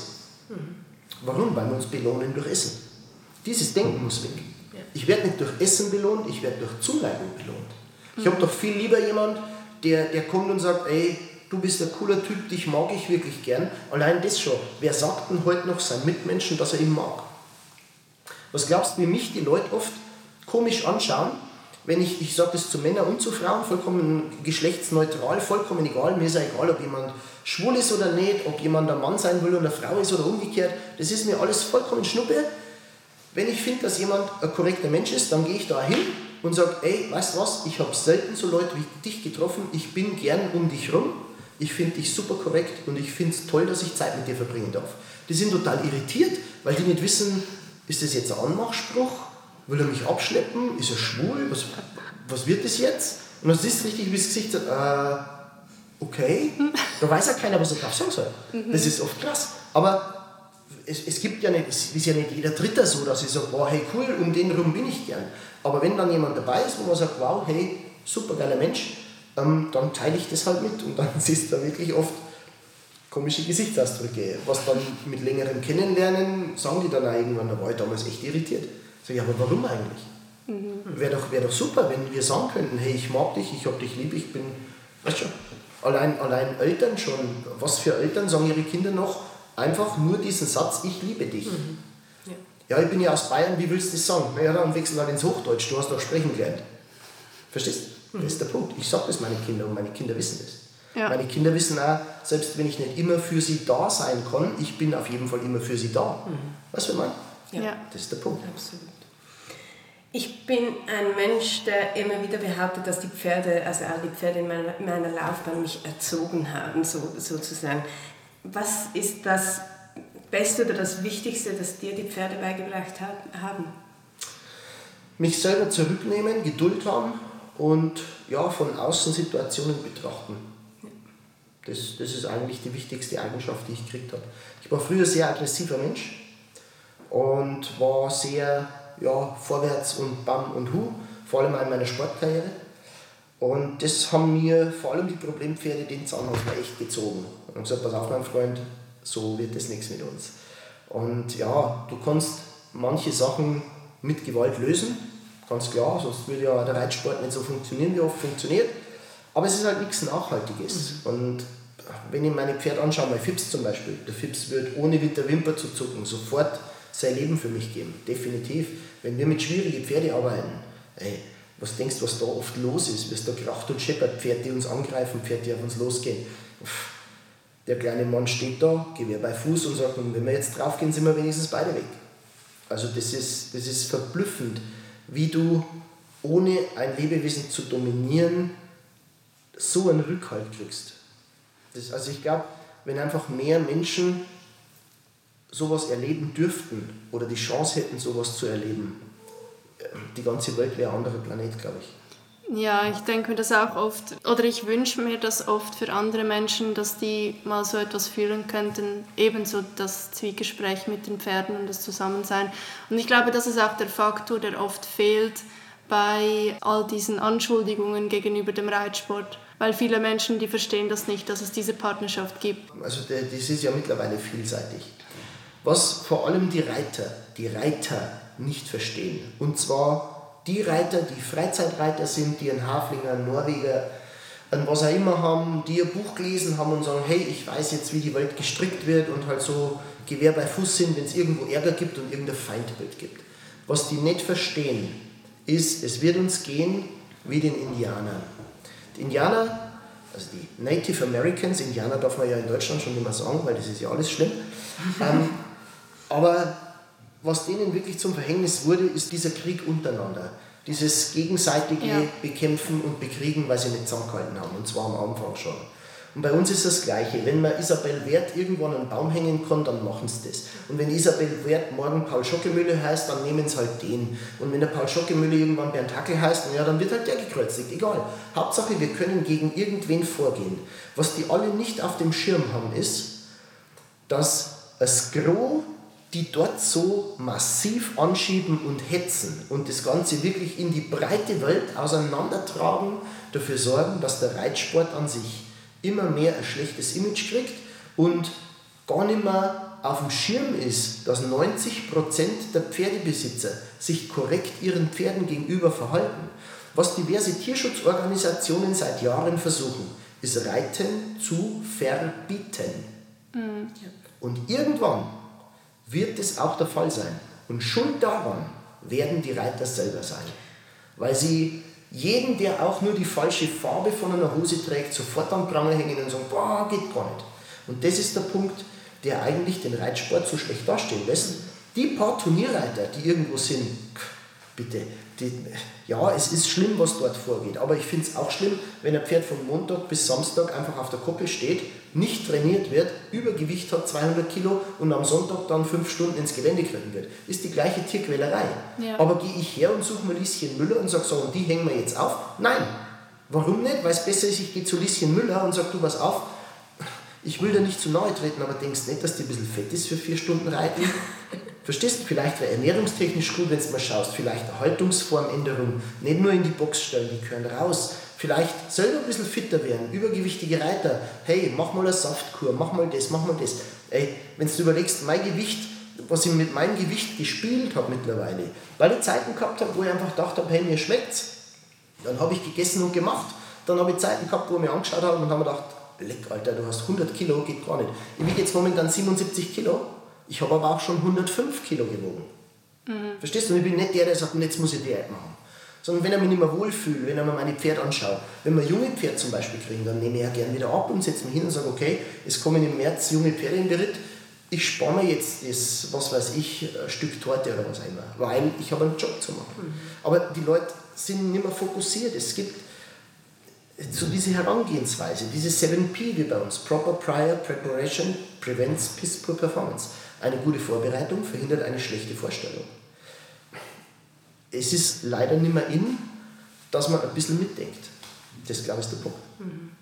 Mhm. Warum? Weil wir uns belohnen durch Essen. Dieses Denken muss weg. Ich werde nicht durch Essen belohnt, ich werde durch Zuneigung belohnt. Ich habe doch viel lieber jemand, der, der kommt und sagt, ey, du bist ein cooler Typ, dich mag ich wirklich gern. Allein das schon. Wer sagt denn heute noch seinen Mitmenschen, dass er ihn mag? Was glaubst du, wie mich die Leute oft komisch anschauen, wenn ich, ich sage das zu Männern und zu Frauen, vollkommen geschlechtsneutral, vollkommen egal, mir ist ja egal, ob jemand schwul ist oder nicht, ob jemand ein Mann sein will und eine Frau ist oder umgekehrt, das ist mir alles vollkommen schnuppe. Wenn ich finde, dass jemand ein korrekter Mensch ist, dann gehe ich da hin und sage, ey, weißt du was, ich habe selten so Leute wie dich getroffen, ich bin gern um dich rum, ich finde dich super korrekt und ich finde es toll, dass ich Zeit mit dir verbringen darf. Die sind total irritiert, weil die nicht wissen, ist das jetzt ein Anmachspruch? Will er mich abschleppen? Ist er schwul? Was, was wird das jetzt? Und dann siehst du richtig, wie das Gesicht sagt, äh, okay, da weiß ja keiner, was er drauf sagen soll. Mhm. Das ist oft krass. Aber es, es gibt ja nicht, es ist ja nicht jeder Dritter so, dass ich sage, wow, hey cool, um den rum bin ich gern. Aber wenn dann jemand dabei ist, wo man sagt, wow, hey, super geiler Mensch, ähm, dann teile ich das halt mit und dann siehst du da wirklich oft komische Gesichtsausdrücke. Was dann mit längerem Kennenlernen sagen die dann auch irgendwann, da war ich damals echt irritiert. Sag ich, aber warum eigentlich? Mhm. Wäre doch, wär doch super, wenn wir sagen könnten, hey, ich mag dich, ich hab dich lieb, ich bin, weißt schon, allein, allein Eltern schon, was für Eltern sagen ihre Kinder noch, Einfach nur diesen Satz, ich liebe dich. Mhm. Ja. ja. ich bin ja aus Bayern, wie willst du das sagen? Na ja, dann wechseln wir ins Hochdeutsch, du hast doch sprechen gelernt. Verstehst du? Mhm. Das ist der Punkt. Ich sage das meinen Kindern und meine Kinder wissen das. Ja. Meine Kinder wissen auch, selbst wenn ich nicht immer für sie da sein kann, ich bin auf jeden Fall immer für sie da. Mhm. Weißt du, was ich meine? Ja. Das ist der Punkt. Absolut. Ich bin ein Mensch, der immer wieder behauptet, dass die Pferde, also all die Pferde in meiner, meiner Laufbahn mich erzogen haben, so, sozusagen. Was ist das Beste oder das Wichtigste, das dir die Pferde beigebracht haben? Mich selber zurücknehmen, Geduld haben und ja, von außen Situationen betrachten. Das, das ist eigentlich die wichtigste Eigenschaft, die ich gekriegt habe. Ich war früher sehr aggressiver Mensch und war sehr ja, vorwärts und bam und hu, vor allem in meiner Sportkarriere. Und das haben mir vor allem die Problempferde den Zahn aus mir echt gezogen. Und gesagt, pass auf mein Freund, so wird das nichts mit uns. Und ja, du kannst manche Sachen mit Gewalt lösen, ganz klar, sonst würde ja der Reitsport nicht so funktionieren, wie oft funktioniert. Aber es ist halt nichts Nachhaltiges. Mhm. Und wenn ich meine Pferde anschaue, mein Fips zum Beispiel, der Fips wird ohne mit der Wimper zu zucken sofort sein Leben für mich geben, definitiv. Wenn wir mit schwierigen Pferden arbeiten, ey, was denkst du, was da oft los ist? Es da kracht und scheppert, Pferde, die uns angreifen, Pferde, die auf uns losgehen. Der kleine Mann steht da, Gewehr bei Fuß und sagt, wenn wir jetzt draufgehen, sind wir wenigstens beide weg. Also das ist, das ist verblüffend, wie du ohne ein Lebewesen zu dominieren so einen Rückhalt kriegst. Das, also ich glaube, wenn einfach mehr Menschen sowas erleben dürften oder die Chance hätten, sowas zu erleben, die ganze Welt wäre ein anderer Planet, glaube ich. Ja, ich denke mir das auch oft, oder ich wünsche mir das oft für andere Menschen, dass die mal so etwas fühlen könnten, ebenso das Zwiegespräch mit den Pferden und das Zusammensein. Und ich glaube, das ist auch der Faktor, der oft fehlt bei all diesen Anschuldigungen gegenüber dem Reitsport. Weil viele Menschen, die verstehen das nicht, dass es diese Partnerschaft gibt. Also das ist ja mittlerweile vielseitig. Was vor allem die Reiter, die Reiter nicht verstehen. Und zwar die Reiter, die Freizeitreiter sind, die einen Haflinger, einen Norweger, an was auch immer haben, die ihr Buch gelesen haben und sagen, hey, ich weiß jetzt, wie die Welt gestrickt wird und halt so Gewehr bei Fuß sind, wenn es irgendwo Ärger gibt und irgendein Feindbild gibt. Was die nicht verstehen, ist, es wird uns gehen wie den Indianern. Die Indianer, also die Native Americans, Indianer darf man ja in Deutschland schon mehr sagen, weil das ist ja alles schlimm, ähm, aber was denen wirklich zum Verhängnis wurde, ist dieser Krieg untereinander. Dieses gegenseitige ja. Bekämpfen und Bekriegen, weil sie nicht zusammengehalten haben. Und zwar am Anfang schon. Und bei uns ist das Gleiche. Wenn man Isabel Wert irgendwo an einen Baum hängen kann, dann machen sie das. Und wenn Isabel Wert morgen Paul Schockemühle heißt, dann nehmen sie halt den. Und wenn der Paul Schockemühle irgendwann Bernd Hackel heißt, ja, dann wird halt der gekreuzigt. Egal. Hauptsache, wir können gegen irgendwen vorgehen. Was die alle nicht auf dem Schirm haben, ist, dass das Gros die dort so massiv anschieben und hetzen und das Ganze wirklich in die breite Welt auseinandertragen, dafür sorgen, dass der Reitsport an sich immer mehr ein schlechtes Image kriegt und gar nicht mehr auf dem Schirm ist, dass 90% der Pferdebesitzer sich korrekt ihren Pferden gegenüber verhalten. Was diverse Tierschutzorganisationen seit Jahren versuchen, ist Reiten zu verbieten. Mhm. Und irgendwann wird es auch der Fall sein. Und schuld daran werden die Reiter selber sein. Weil sie jeden, der auch nur die falsche Farbe von einer Hose trägt, sofort am Pranger hängen und sagen, boah, geht gar nicht. Und das ist der Punkt, der eigentlich den Reitsport so schlecht dastehen lässt. Die paar Turnierreiter, die irgendwo sind, bitte, die, ja, es ist schlimm, was dort vorgeht, aber ich finde es auch schlimm, wenn ein Pferd von Montag bis Samstag einfach auf der Koppel steht, nicht trainiert wird, Übergewicht hat 200 Kilo und am Sonntag dann fünf Stunden ins Gelände kriegen wird. Ist die gleiche Tierquälerei. Ja. Aber gehe ich her und suche mir Lieschen Müller und sage so, und die hängen wir jetzt auf? Nein. Warum nicht? Weil es besser ist, ich gehe zu Lieschen Müller und sage, du was auf, ich will da nicht zu nahe treten, aber denkst nicht, dass die ein bisschen fett ist für vier Stunden Reiten? Verstehst du? Vielleicht wäre ernährungstechnisch gut, wenn du mal schaust, vielleicht eine Haltungsformänderung, nicht nur in die Box stellen, die können raus. Vielleicht selber ein bisschen fitter werden, übergewichtige Reiter. Hey, mach mal eine Saftkur, mach mal das, mach mal das. Ey, wenn du überlegst, mein Gewicht, was ich mit meinem Gewicht gespielt habe mittlerweile, weil ich Zeiten gehabt habe, wo ich einfach gedacht habe, hey, mir schmeckt's. Dann habe ich gegessen und gemacht. Dann habe ich Zeiten gehabt, wo ich mir angeschaut habe und habe mir gedacht, leck, Alter, du hast 100 Kilo, geht gar nicht. Ich wiege jetzt momentan 77 Kilo ich habe aber auch schon 105 Kilo gewogen. Mhm. Verstehst du? Und ich bin nicht der, der sagt, jetzt muss ich Diät machen. Sondern wenn ich mich nicht mehr wohlfühle, wenn ich mir meine Pferde anschaue. Wenn wir junge Pferde zum Beispiel kriegen, dann nehme ich ja gerne wieder ab und setze mich hin und sage, okay, es kommen im März junge Pferde in Beritt, ich spare mir jetzt das, was weiß ich, Stück Torte oder was einmal, weil ich habe einen Job zu machen. Mhm. Aber die Leute sind nicht mehr fokussiert. Es gibt so diese Herangehensweise, diese 7P wie bei uns, Proper Prior Preparation prevents Piss Poor Performance. Eine gute Vorbereitung verhindert eine schlechte Vorstellung. Es ist leider nicht mehr in, dass man ein bisschen mitdenkt. Das glaube ich ist der Punkt. Mhm.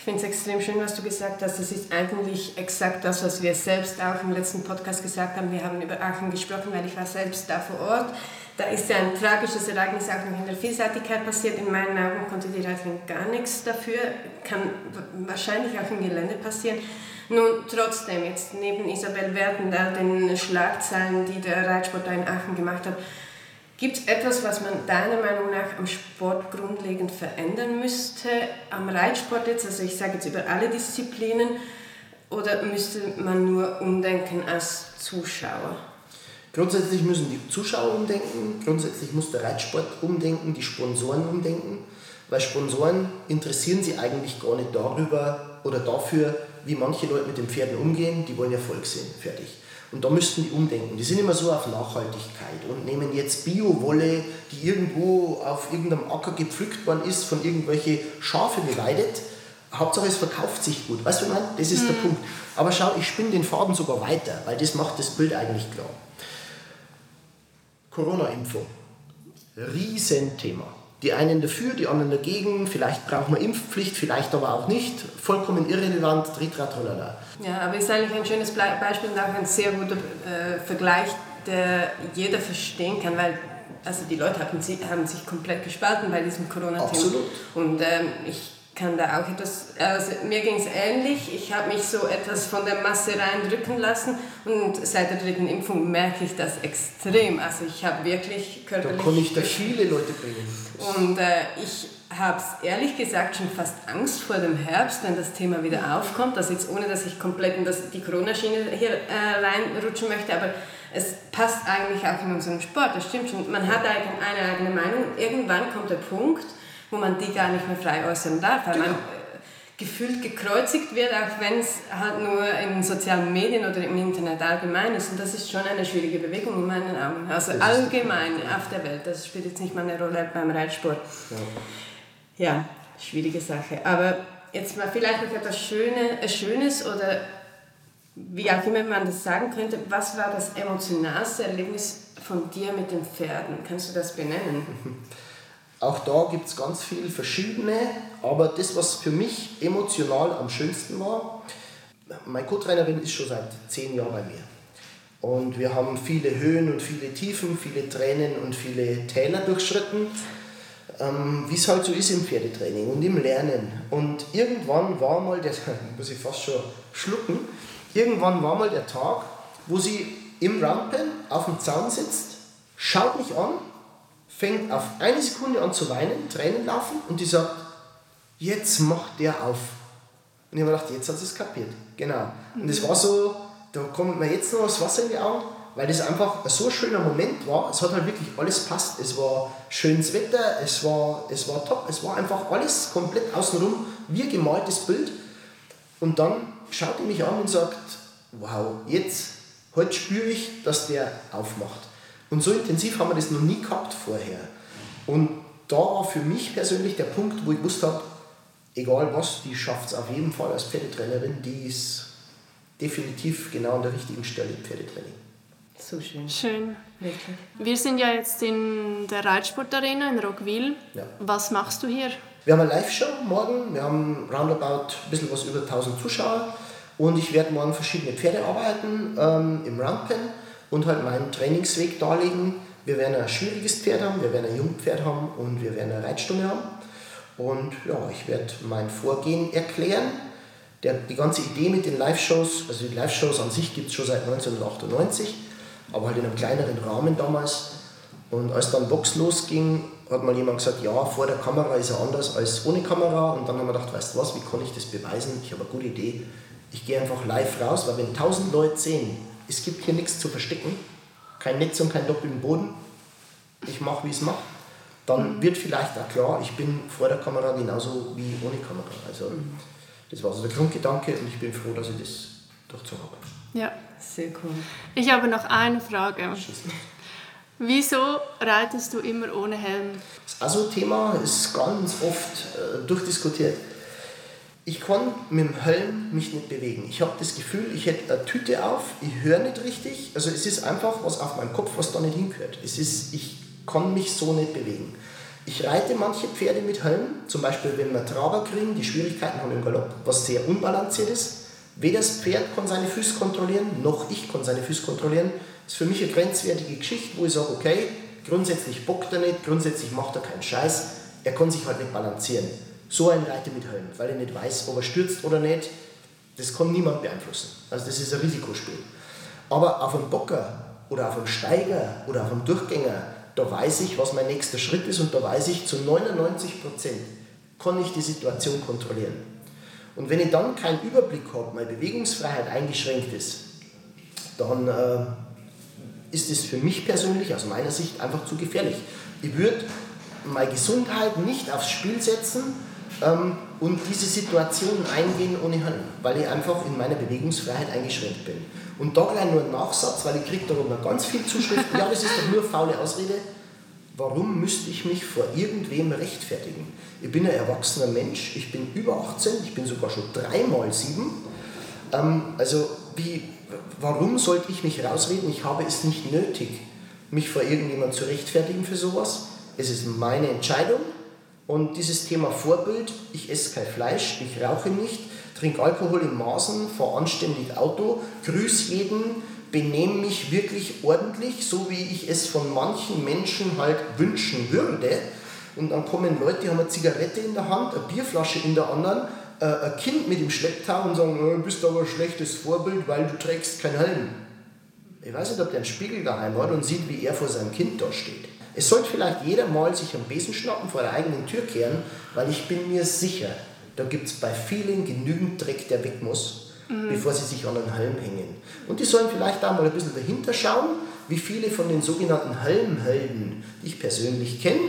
Ich finde es extrem schön, was du gesagt hast. Das ist eigentlich exakt das, was wir selbst auch im letzten Podcast gesagt haben. Wir haben über Aachen gesprochen, weil ich war selbst da vor Ort. Da ist ja ein tragisches Ereignis auch noch in der Vielseitigkeit passiert. In meinen Augen konnte die Reiterin gar nichts dafür. Kann wahrscheinlich auch im Gelände passieren. Nun, trotzdem, jetzt neben Isabel Werten, da den Schlagzeilen, die der Reitsport da in Aachen gemacht hat, Gibt es etwas, was man deiner Meinung nach am Sport grundlegend verändern müsste? Am Reitsport jetzt, also ich sage jetzt über alle Disziplinen, oder müsste man nur umdenken als Zuschauer? Grundsätzlich müssen die Zuschauer umdenken, grundsätzlich muss der Reitsport umdenken, die Sponsoren umdenken, weil Sponsoren interessieren sich eigentlich gar nicht darüber oder dafür, wie manche Leute mit den Pferden umgehen, die wollen Erfolg sehen, fertig. Und da müssten die umdenken. Die sind immer so auf Nachhaltigkeit und nehmen jetzt Bio-Wolle, die irgendwo auf irgendeinem Acker gepflückt worden ist, von irgendwelche Schafe beweidet. Hauptsache es verkauft sich gut. Weißt du, meine? Das ist mhm. der Punkt. Aber schau, ich spinne den Faden sogar weiter, weil das macht das Bild eigentlich klar. Corona-Impfung. Riesenthema. Die einen dafür, die anderen dagegen. Vielleicht braucht man Impfpflicht, vielleicht aber auch nicht. Vollkommen irrelevant, tritratrolala. Ja, aber ist eigentlich ein schönes Beispiel und auch ein sehr guter äh, Vergleich, der jeder verstehen kann, weil also die Leute haben, haben sich komplett gespalten bei diesem Corona-Thema. Absolut. Und ähm, ich kann da auch etwas, also mir ging es ähnlich, ich habe mich so etwas von der Masse reindrücken lassen und seit der dritten Impfung merke ich das extrem, also ich habe wirklich körperlich... Da kann ich da viele Leute bringen. Und äh, ich habe es ehrlich gesagt schon fast Angst vor dem Herbst, wenn das Thema wieder aufkommt, also jetzt ohne, dass ich komplett in das, die Corona-Schiene hier äh, reinrutschen möchte, aber es passt eigentlich auch in unseren Sport, das stimmt schon, man hat eine eigene Meinung, irgendwann kommt der Punkt, wo man die gar nicht mehr frei äußern darf, weil genau. man äh, gefühlt gekreuzigt wird, auch wenn es halt nur in sozialen Medien oder im Internet allgemein ist. Und das ist schon eine schwierige Bewegung in meinen Augen. Also allgemein auf der Welt. Das spielt jetzt nicht mal eine Rolle beim Reitsport. Ja, ja schwierige Sache. Aber jetzt mal vielleicht noch etwas Schöne, äh, Schönes oder wie auch immer man das sagen könnte. Was war das emotionalste Erlebnis von dir mit den Pferden? Kannst du das benennen? Auch da gibt es ganz viele verschiedene, aber das, was für mich emotional am schönsten war, meine Co-Trainerin ist schon seit zehn Jahren bei mir. Und wir haben viele Höhen und viele Tiefen, viele Tränen und viele Täler durchschritten, ähm, wie es halt so ist im Pferdetraining und im Lernen. Und irgendwann war mal der, muss ich fast schon schlucken, irgendwann war mal der Tag, wo sie im Rampen auf dem Zaun sitzt, schaut mich an fängt auf eine Sekunde an zu weinen, Tränen laufen und die sagt, jetzt macht der auf. Und ich habe gedacht, jetzt hat sie es kapiert. Genau. Und es war so, da kommt mir jetzt noch das Wasser in die Augen, weil das einfach so ein schöner Moment war. Es hat halt wirklich alles passt. Es war schönes Wetter, es war, es war top, es war einfach alles komplett außenrum, wie gemaltes Bild. Und dann schaut er mich an und sagt, wow, jetzt, heute spüre ich, dass der aufmacht. Und so intensiv haben wir das noch nie gehabt vorher. Und da war für mich persönlich der Punkt, wo ich gewusst habe, egal was, die schafft es auf jeden Fall als Pferdetrainerin, die ist definitiv genau an der richtigen Stelle im Pferdetraining. So schön. Schön. Wirklich. Wir sind ja jetzt in der Reitsportarena in Rockville. Ja. Was machst du hier? Wir haben eine Live-Show morgen. Wir haben roundabout ein bisschen was über 1000 Zuschauer. Und ich werde morgen verschiedene Pferde arbeiten ähm, im Rampen und halt meinen Trainingsweg darlegen. Wir werden ein schwieriges Pferd haben, wir werden ein Jungpferd haben und wir werden eine Reitstunde haben. Und ja, ich werde mein Vorgehen erklären. Der, die ganze Idee mit den Live-Shows, also die Live-Shows an sich gibt es schon seit 1998, aber halt in einem kleineren Rahmen damals. Und als dann Box losging, hat mal jemand gesagt, ja, vor der Kamera ist er anders als ohne Kamera. Und dann haben wir gedacht, weißt du was, wie kann ich das beweisen? Ich habe eine gute Idee. Ich gehe einfach live raus, weil wenn 1000 Leute sehen, es gibt hier nichts zu verstecken, kein Netz und kein doppelten Boden. Ich mache, wie es macht. dann mhm. wird vielleicht auch klar, ich bin vor der Kamera genauso wie ohne Kamera. Also mhm. das war so der Grundgedanke und ich bin froh, dass ich das durchzogen habe. Ja, sehr cool. Ich habe noch eine Frage. Wieso reitest du immer ohne Helm? Das ist also Thema, ist ganz oft äh, durchdiskutiert. Ich kann mit dem Helm mich nicht bewegen. Ich habe das Gefühl, ich hätte eine Tüte auf, ich höre nicht richtig. Also es ist einfach was auf meinem Kopf, was da nicht hingehört. Es ist, ich kann mich so nicht bewegen. Ich reite manche Pferde mit Helm, zum Beispiel wenn wir Traber kriegen, die Schwierigkeiten haben im Galopp, was sehr unbalanciert ist. Weder das Pferd kann seine Füße kontrollieren, noch ich kann seine Füße kontrollieren. Das ist für mich eine grenzwertige Geschichte, wo ich sage, okay, grundsätzlich bockt er nicht, grundsätzlich macht er keinen Scheiß, er kann sich halt nicht balancieren. So ein Reiter mit Helm, weil er nicht weiß, ob er stürzt oder nicht, das kann niemand beeinflussen. Also das ist ein Risikospiel. Aber auf einem Bocker oder auf einem Steiger oder auf einem Durchgänger, da weiß ich, was mein nächster Schritt ist und da weiß ich, zu 99 Prozent kann ich die Situation kontrollieren. Und wenn ich dann keinen Überblick habe, meine Bewegungsfreiheit eingeschränkt ist, dann äh, ist es für mich persönlich aus meiner Sicht einfach zu gefährlich. Ich würde meine Gesundheit nicht aufs Spiel setzen ähm, und diese Situation eingehen ohne Helm, weil ich einfach in meiner Bewegungsfreiheit eingeschränkt bin. Und da gleich nur ein Nachsatz, weil ich kriege darüber ganz viel Zuschriften. ja, das ist doch nur faule Ausrede. Warum müsste ich mich vor irgendwem rechtfertigen? Ich bin ein erwachsener Mensch, ich bin über 18, ich bin sogar schon dreimal sieben. Ähm, also wie, warum sollte ich mich rausreden? Ich habe es nicht nötig, mich vor irgendjemand zu rechtfertigen für sowas. Es ist meine Entscheidung und dieses Thema Vorbild, ich esse kein Fleisch, ich rauche nicht, trinke Alkohol in Maßen, fahre anständig Auto, grüße jeden, benehme mich wirklich ordentlich, so wie ich es von manchen Menschen halt wünschen würde. Und dann kommen Leute, die haben eine Zigarette in der Hand, eine Bierflasche in der anderen, äh, ein Kind mit im Schlepptau und sagen, du bist aber ein schlechtes Vorbild, weil du trägst keinen Helm. Ich weiß nicht, ob der einen Spiegel daheim hat und sieht, wie er vor seinem Kind da steht. Es sollte vielleicht jeder mal sich am Besen schnappen vor der eigenen Tür kehren, weil ich bin mir sicher, da gibt es bei vielen genügend Dreck, der weg muss mhm. bevor sie sich an einen Helm hängen. Und die sollen vielleicht auch mal ein bisschen dahinter schauen, wie viele von den sogenannten Helmhelden, die ich persönlich kenne,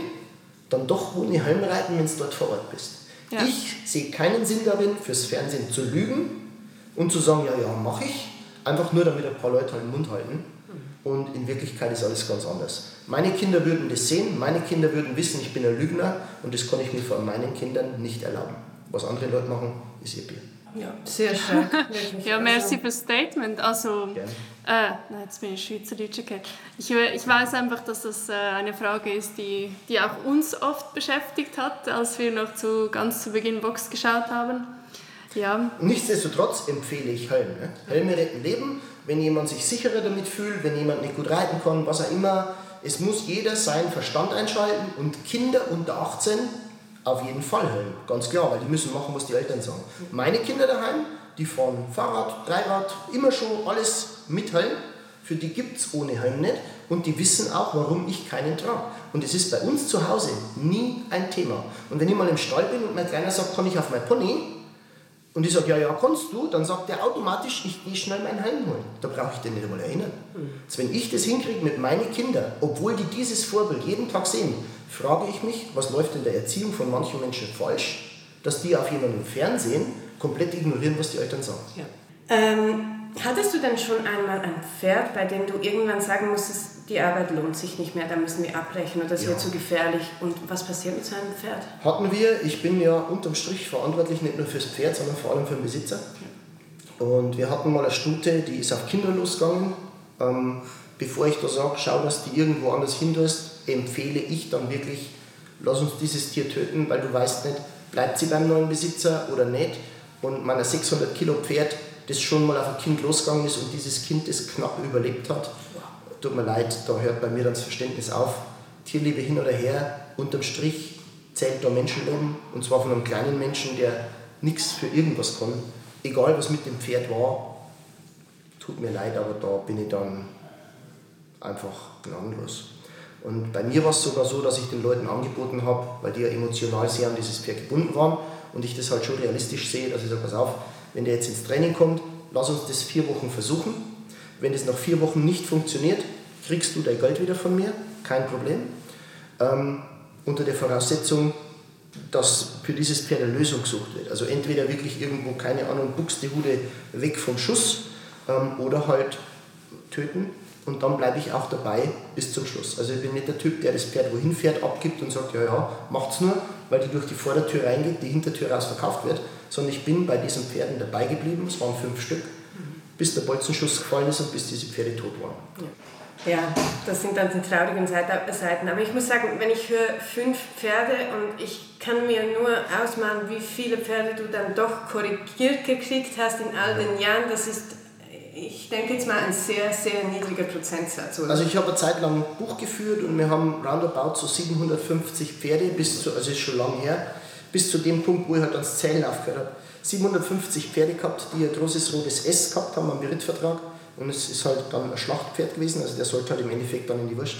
dann doch ohne Helm reiten, wenn du dort vor Ort bist. Ja. Ich sehe keinen Sinn darin, fürs Fernsehen zu lügen und zu sagen, ja, ja, mache ich, einfach nur damit ein paar Leute halt den Mund halten. Und in Wirklichkeit ist alles ganz anders. Meine Kinder würden das sehen, meine Kinder würden wissen, ich bin ein Lügner und das kann ich mir von meinen Kindern nicht erlauben. Was andere Leute machen, ist ihr Bier. Ja, sehr schön. ja, merci für das Statement. Also, äh, nein, jetzt bin ich Schweizerdeutsch okay. Ich, ich weiß einfach, dass das äh, eine Frage ist, die, die auch uns oft beschäftigt hat, als wir noch zu, ganz zu Beginn Box geschaut haben. Ja. Nichtsdestotrotz empfehle ich Helm. Ne? Helme retten Leben. Wenn jemand sich sicherer damit fühlt, wenn jemand nicht gut reiten kann, was auch immer, es muss jeder seinen Verstand einschalten und Kinder unter 18 auf jeden Fall Helm, ganz klar, weil die müssen machen, was die Eltern sagen. Meine Kinder daheim, die fahren Fahrrad, Dreirad, immer schon alles mit Helm. Für die gibt es ohne Helm nicht und die wissen auch, warum ich keinen trage. Und es ist bei uns zu Hause nie ein Thema. Und wenn ich mal im Stall bin und mein Kleiner sagt, kann ich auf mein Pony? Und ich sage, ja, ja, kannst du, dann sagt er automatisch, ich gehe schnell meinen Helm holen. Da brauche ich den nicht einmal erinnern. Mhm. Also wenn ich das hinkriege mit meinen Kindern, obwohl die dieses Vorbild jeden Tag sehen, frage ich mich, was läuft in der Erziehung von manchen Menschen falsch, dass die auf jemanden im Fernsehen komplett ignorieren, was die Eltern sagen. Ja. Ähm, hattest du denn schon einmal ein Pferd, bei dem du irgendwann sagen musstest, die Arbeit lohnt sich nicht mehr, da müssen wir abbrechen oder das ja. wird zu gefährlich? Und was passiert mit so einem Pferd? Hatten wir. Ich bin ja unterm Strich verantwortlich nicht nur fürs Pferd, sondern vor allem für den Besitzer. Und wir hatten mal eine Stute, die ist auf Kinder losgegangen. Ähm, bevor ich da sage, schau, dass die irgendwo anders hindurst, empfehle ich dann wirklich, lass uns dieses Tier töten, weil du weißt nicht, bleibt sie beim neuen Besitzer oder nicht. Und mein 600 Kilo Pferd, das schon mal auf ein Kind losgegangen ist und dieses Kind das knapp überlebt hat, tut mir leid, da hört bei mir dann das Verständnis auf. Tierliebe hin oder her, unterm Strich zählt da Menschenleben und zwar von einem kleinen Menschen, der nichts für irgendwas kann. Egal was mit dem Pferd war, tut mir leid, aber da bin ich dann einfach gnadenlos. Und bei mir war es sogar so, dass ich den Leuten angeboten habe, weil die ja emotional sehr an dieses Pferd gebunden waren und ich das halt schon realistisch sehe, dass ich sage, pass auf, wenn der jetzt ins Training kommt, lass uns das vier Wochen versuchen. Wenn es nach vier Wochen nicht funktioniert, kriegst du dein Geld wieder von mir, kein Problem. Ähm, unter der Voraussetzung, dass für dieses Pferd eine Lösung gesucht wird. Also entweder wirklich irgendwo, keine Ahnung, Buxtehude weg vom Schuss ähm, oder halt töten und dann bleibe ich auch dabei bis zum Schluss. Also ich bin nicht der Typ, der das Pferd wohin fährt, abgibt und sagt, ja, ja, macht's nur, weil die durch die Vordertür reingeht, die Hintertür raus verkauft wird, sondern ich bin bei diesen Pferden dabei geblieben, es waren fünf Stück, bis der Bolzenschuss gefallen ist und bis diese Pferde tot waren. Ja. Ja, das sind dann die traurigen Seiten. Aber ich muss sagen, wenn ich höre fünf Pferde und ich kann mir nur ausmalen, wie viele Pferde du dann doch korrigiert gekriegt hast in all den Jahren, das ist, ich denke jetzt mal, ein sehr, sehr niedriger Prozentsatz. Oder? Also ich habe eine Zeit lang ein Buch geführt und wir haben roundabout so 750 Pferde, bis zu, also ist schon lange her, bis zu dem Punkt, wo ich halt ans Zählen aufgehört habe. 750 Pferde gehabt, die ein großes rotes S gehabt haben am Berittvertrag und es ist halt dann ein Schlachtpferd gewesen, also der sollte halt im Endeffekt dann in die Wurst.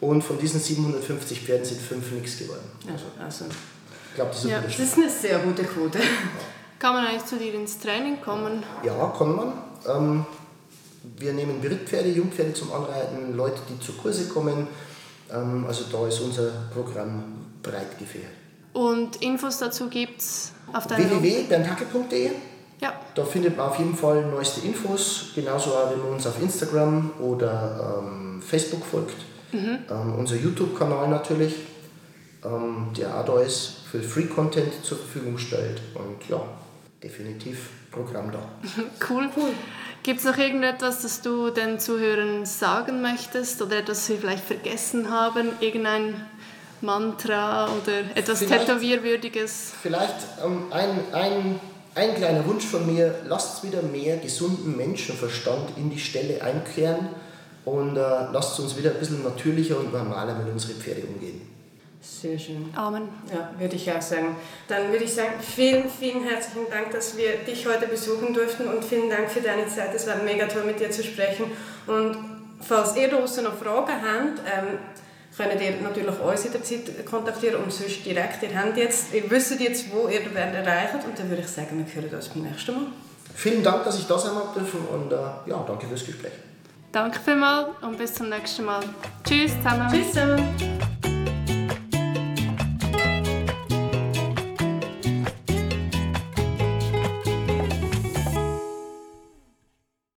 Und von diesen 750 Pferden sind fünf nichts geworden. Also, also. Ich glaube, das, ist ja, das ist eine sehr gute Quote. Ja. Kann man eigentlich zu dir ins Training kommen? Ja, kann man. Ähm, wir nehmen Berittpferde, Jungpferde zum Anreiten, Leute, die zu Kurse kommen. Ähm, also da ist unser Programm breit gefährt. Und Infos dazu gibt es auf deiner www.bernhacke.de ja. Da findet man auf jeden Fall neueste Infos, genauso auch wenn man uns auf Instagram oder ähm, Facebook folgt. Mhm. Ähm, unser YouTube-Kanal natürlich, ähm, der auch da ist, für Free-Content zur Verfügung stellt. Und ja, definitiv Programm da. cool. cool. Gibt es noch irgendetwas, das du den Zuhörern sagen möchtest oder etwas, das sie vielleicht vergessen haben? Irgendein Mantra oder etwas vielleicht, Tätowierwürdiges? Vielleicht ähm, ein, ein ein kleiner Wunsch von mir, lasst wieder mehr gesunden Menschenverstand in die Stelle einkehren und äh, lasst uns wieder ein bisschen natürlicher und normaler mit unseren Pferden umgehen. Sehr schön. Amen. Ja, würde ich auch sagen. Dann würde ich sagen, vielen, vielen herzlichen Dank, dass wir dich heute besuchen durften und vielen Dank für deine Zeit. Es war mega toll, mit dir zu sprechen. Und falls ihr draußen noch Fragen habt, ähm, könnt ihr natürlich uns in der Zeit kontaktieren und sonst direkt. Ihr, habt jetzt, ihr wisst jetzt, wo ihr werdet erreicht und dann würde ich sagen, wir hören uns beim nächsten Mal. Vielen Dank, dass ich da sein dürfen und äh, ja, danke fürs Gespräch. Danke vielmals und bis zum nächsten Mal. Tschüss zusammen. Tschüss zusammen.